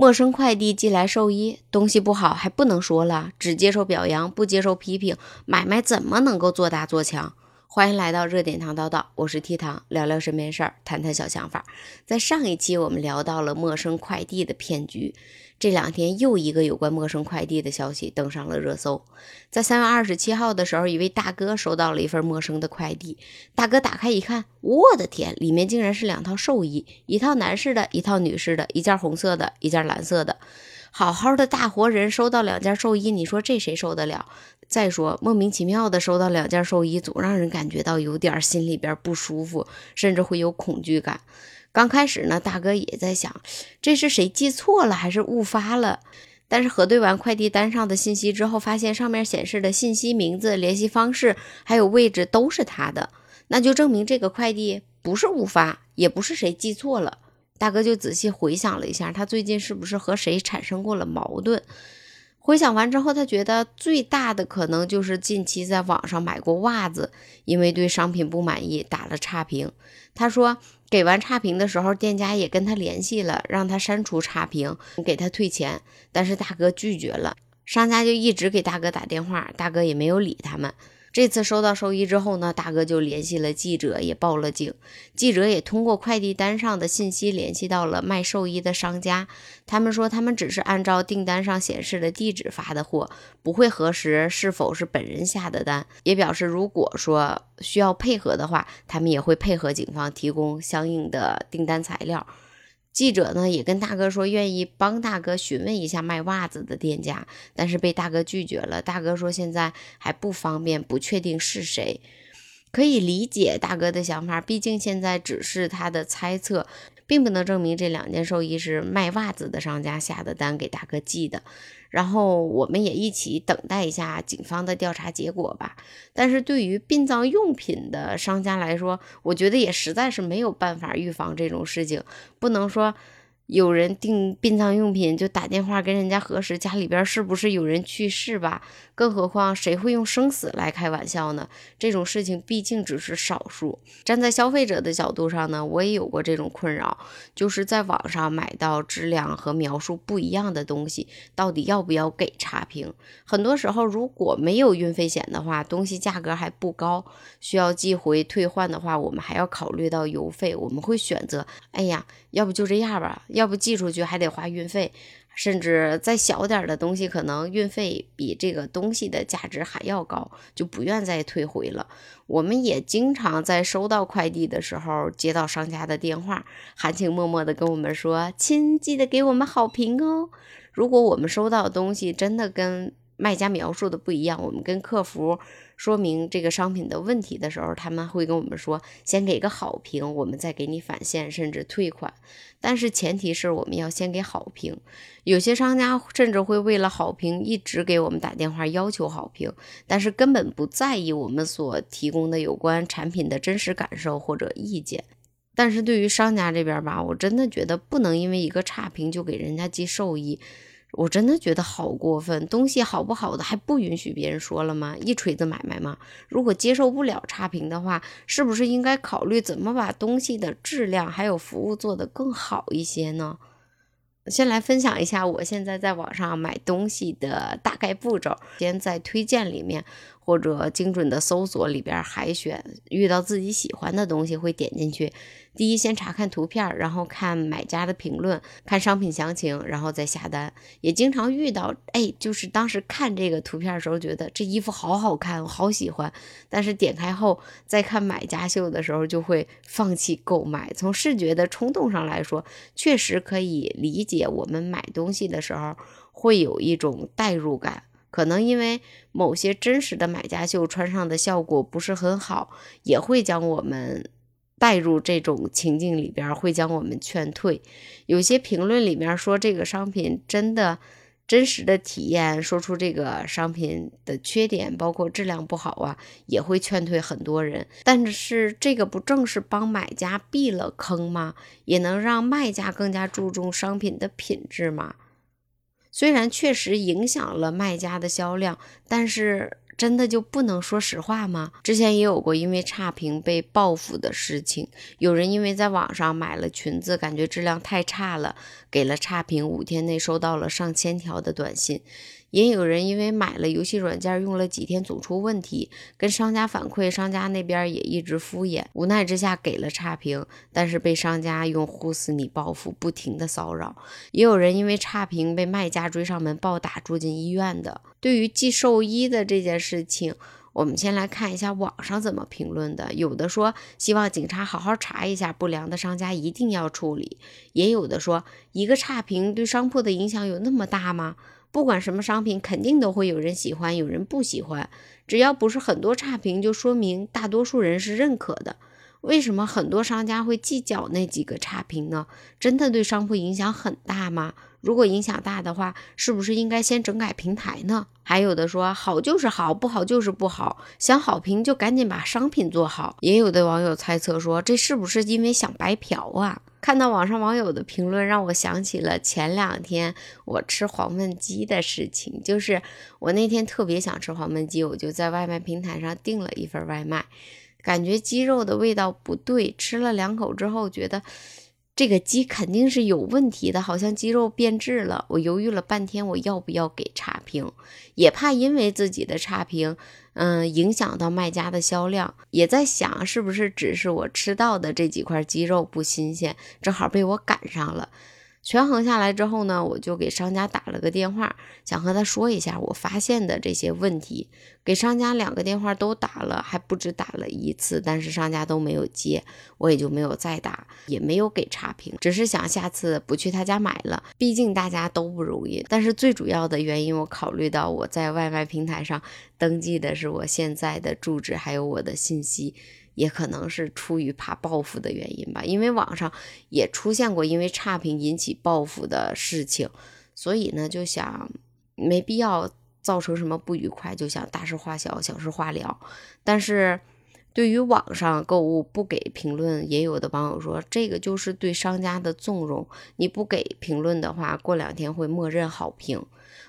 陌生快递寄来寿衣，东西不好还不能说了，只接受表扬，不接受批评，买卖怎么能够做大做强？欢迎来到热点糖叨叨，我是 T 糖，聊聊身边事儿，谈谈小想法。在上一期我们聊到了陌生快递的骗局。这两天又一个有关陌生快递的消息登上了热搜。在三月二十七号的时候，一位大哥收到了一份陌生的快递。大哥打开一看，我的天，里面竟然是两套寿衣，一套男士的，一套女士的，一件红色的，一件蓝色的。好好的大活人收到两件寿衣，你说这谁受得了？再说莫名其妙的收到两件寿衣，总让人感觉到有点心里边不舒服，甚至会有恐惧感。刚开始呢，大哥也在想，这是谁寄错了还是误发了？但是核对完快递单上的信息之后，发现上面显示的信息、名字、联系方式还有位置都是他的，那就证明这个快递不是误发，也不是谁寄错了。大哥就仔细回想了一下，他最近是不是和谁产生过了矛盾？回想完之后，他觉得最大的可能就是近期在网上买过袜子，因为对商品不满意打了差评。他说，给完差评的时候，店家也跟他联系了，让他删除差评，给他退钱，但是大哥拒绝了。商家就一直给大哥打电话，大哥也没有理他们。这次收到寿衣之后呢，大哥就联系了记者，也报了警。记者也通过快递单上的信息联系到了卖寿衣的商家，他们说他们只是按照订单上显示的地址发的货，不会核实是否是本人下的单。也表示如果说需要配合的话，他们也会配合警方提供相应的订单材料。记者呢也跟大哥说，愿意帮大哥询问一下卖袜子的店家，但是被大哥拒绝了。大哥说现在还不方便，不确定是谁。可以理解大哥的想法，毕竟现在只是他的猜测，并不能证明这两件寿衣是卖袜子的商家下的单给大哥寄的。然后我们也一起等待一下警方的调查结果吧。但是对于殡葬用品的商家来说，我觉得也实在是没有办法预防这种事情，不能说。有人订殡葬用品就打电话跟人家核实家里边是不是有人去世吧，更何况谁会用生死来开玩笑呢？这种事情毕竟只是少数。站在消费者的角度上呢，我也有过这种困扰，就是在网上买到质量和描述不一样的东西，到底要不要给差评？很多时候如果没有运费险的话，东西价格还不高，需要寄回退换的话，我们还要考虑到邮费，我们会选择，哎呀，要不就这样吧。要不寄出去还得花运费，甚至再小点的东西，可能运费比这个东西的价值还要高，就不愿再退回了。我们也经常在收到快递的时候接到商家的电话，含情脉脉的跟我们说：“亲，记得给我们好评哦。”如果我们收到东西真的跟卖家描述的不一样，我们跟客服说明这个商品的问题的时候，他们会跟我们说，先给个好评，我们再给你返现甚至退款。但是前提是我们要先给好评。有些商家甚至会为了好评一直给我们打电话要求好评，但是根本不在意我们所提供的有关产品的真实感受或者意见。但是对于商家这边吧，我真的觉得不能因为一个差评就给人家寄寿衣。我真的觉得好过分，东西好不好的还不允许别人说了吗？一锤子买卖吗？如果接受不了差评的话，是不是应该考虑怎么把东西的质量还有服务做得更好一些呢？先来分享一下我现在在网上买东西的大概步骤，先在推荐里面。或者精准的搜索里边海选，遇到自己喜欢的东西会点进去。第一，先查看图片，然后看买家的评论，看商品详情，然后再下单。也经常遇到，哎，就是当时看这个图片的时候，觉得这衣服好好看，我好喜欢。但是点开后再看买家秀的时候，就会放弃购买。从视觉的冲动上来说，确实可以理解我们买东西的时候会有一种代入感。可能因为某些真实的买家秀穿上的效果不是很好，也会将我们带入这种情境里边，会将我们劝退。有些评论里面说这个商品真的真实的体验，说出这个商品的缺点，包括质量不好啊，也会劝退很多人。但是这个不正是帮买家避了坑吗？也能让卖家更加注重商品的品质吗？虽然确实影响了卖家的销量，但是真的就不能说实话吗？之前也有过因为差评被报复的事情，有人因为在网上买了裙子，感觉质量太差了，给了差评，五天内收到了上千条的短信。也有人因为买了游戏软件，用了几天总出问题，跟商家反馈，商家那边也一直敷衍，无奈之下给了差评，但是被商家用呼死你报复，不停的骚扰。也有人因为差评被卖家追上门暴打，住进医院的。对于寄寿衣的这件事情，我们先来看一下网上怎么评论的。有的说希望警察好好查一下，不良的商家一定要处理。也有的说一个差评对商铺的影响有那么大吗？不管什么商品，肯定都会有人喜欢，有人不喜欢。只要不是很多差评，就说明大多数人是认可的。为什么很多商家会计较那几个差评呢？真的对商铺影响很大吗？如果影响大的话，是不是应该先整改平台呢？还有的说好就是好，不好就是不好，想好评就赶紧把商品做好。也有的网友猜测说，这是不是因为想白嫖啊？看到网上网友的评论，让我想起了前两天我吃黄焖鸡的事情。就是我那天特别想吃黄焖鸡，我就在外卖平台上订了一份外卖，感觉鸡肉的味道不对，吃了两口之后觉得。这个鸡肯定是有问题的，好像鸡肉变质了。我犹豫了半天，我要不要给差评？也怕因为自己的差评，嗯，影响到卖家的销量。也在想，是不是只是我吃到的这几块鸡肉不新鲜，正好被我赶上了。权衡下来之后呢，我就给商家打了个电话，想和他说一下我发现的这些问题。给商家两个电话都打了，还不止打了一次，但是商家都没有接，我也就没有再打，也没有给差评，只是想下次不去他家买了，毕竟大家都不容易。但是最主要的原因，我考虑到我在外卖平台上登记的是我现在的住址，还有我的信息。也可能是出于怕报复的原因吧，因为网上也出现过因为差评引起报复的事情，所以呢就想没必要造成什么不愉快，就想大事化小，小事化了。但是对于网上购物不给评论，也有的网友说这个就是对商家的纵容，你不给评论的话，过两天会默认好评。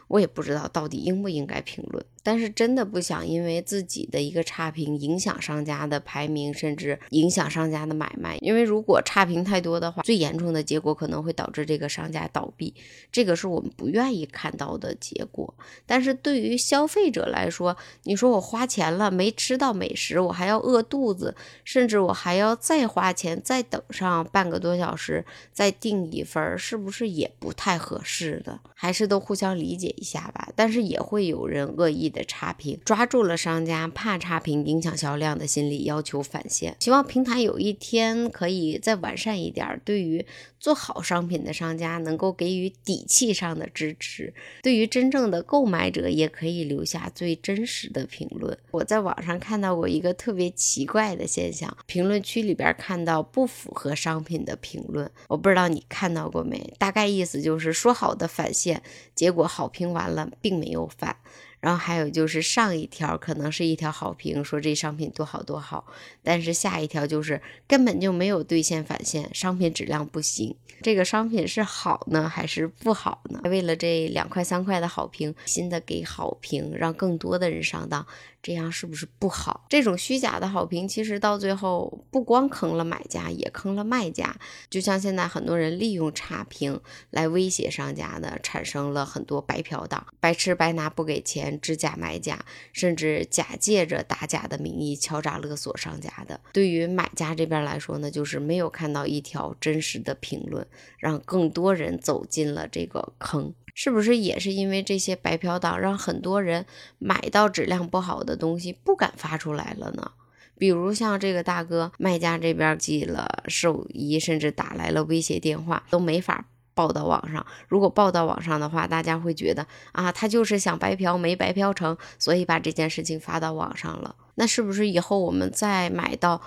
我也不知道到底应不应该评论。但是真的不想因为自己的一个差评影响商家的排名，甚至影响商家的买卖。因为如果差评太多的话，最严重的结果可能会导致这个商家倒闭，这个是我们不愿意看到的结果。但是对于消费者来说，你说我花钱了没吃到美食，我还要饿肚子，甚至我还要再花钱再等上半个多小时再订一份，是不是也不太合适的？还是都互相理理解一下吧。但是也会有人恶意。的差评抓住了商家怕差评影响销量的心理，要求返现。希望平台有一天可以再完善一点，对于做好商品的商家能够给予底气上的支持，对于真正的购买者也可以留下最真实的评论。我在网上看到过一个特别奇怪的现象，评论区里边看到不符合商品的评论，我不知道你看到过没？大概意思就是说好的返现，结果好好评完了并没有返。然后还有就是上一条可能是一条好评，说这商品多好多好，但是下一条就是根本就没有兑现返现，商品质量不行。这个商品是好呢还是不好呢？为了这两块三块的好评，新的给好评，让更多的人上当。这样是不是不好？这种虚假的好评，其实到最后不光坑了买家，也坑了卖家。就像现在很多人利用差评来威胁商家的，产生了很多白嫖党，白吃白拿不给钱，知假买假，甚至假借着打假的名义敲诈勒索商家的。对于买家这边来说呢，就是没有看到一条真实的评论，让更多人走进了这个坑。是不是也是因为这些白嫖党，让很多人买到质量不好的东西不敢发出来了呢？比如像这个大哥，卖家这边寄了寿衣，甚至打来了威胁电话，都没法报到网上。如果报到网上的话，大家会觉得啊，他就是想白嫖，没白嫖成，所以把这件事情发到网上了。那是不是以后我们再买到？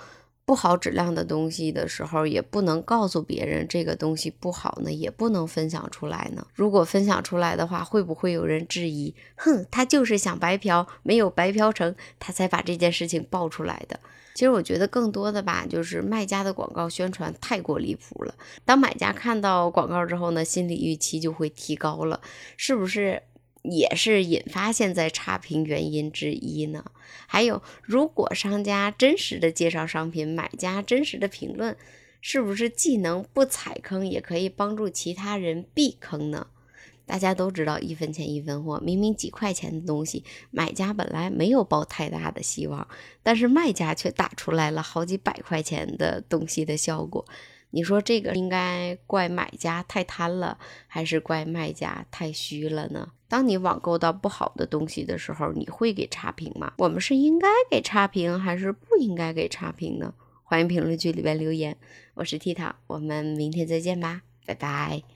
不好质量的东西的时候，也不能告诉别人这个东西不好呢，也不能分享出来呢。如果分享出来的话，会不会有人质疑？哼，他就是想白嫖，没有白嫖成，他才把这件事情爆出来的。其实我觉得更多的吧，就是卖家的广告宣传太过离谱了。当买家看到广告之后呢，心理预期就会提高了，是不是？也是引发现在差评原因之一呢。还有，如果商家真实的介绍商品，买家真实的评论，是不是既能不踩坑，也可以帮助其他人避坑呢？大家都知道一分钱一分货，明明几块钱的东西，买家本来没有抱太大的希望，但是卖家却打出来了好几百块钱的东西的效果。你说这个应该怪买家太贪了，还是怪卖家太虚了呢？当你网购到不好的东西的时候，你会给差评吗？我们是应该给差评，还是不应该给差评呢？欢迎评论区里边留言。我是 T 糖，我们明天再见吧，拜拜。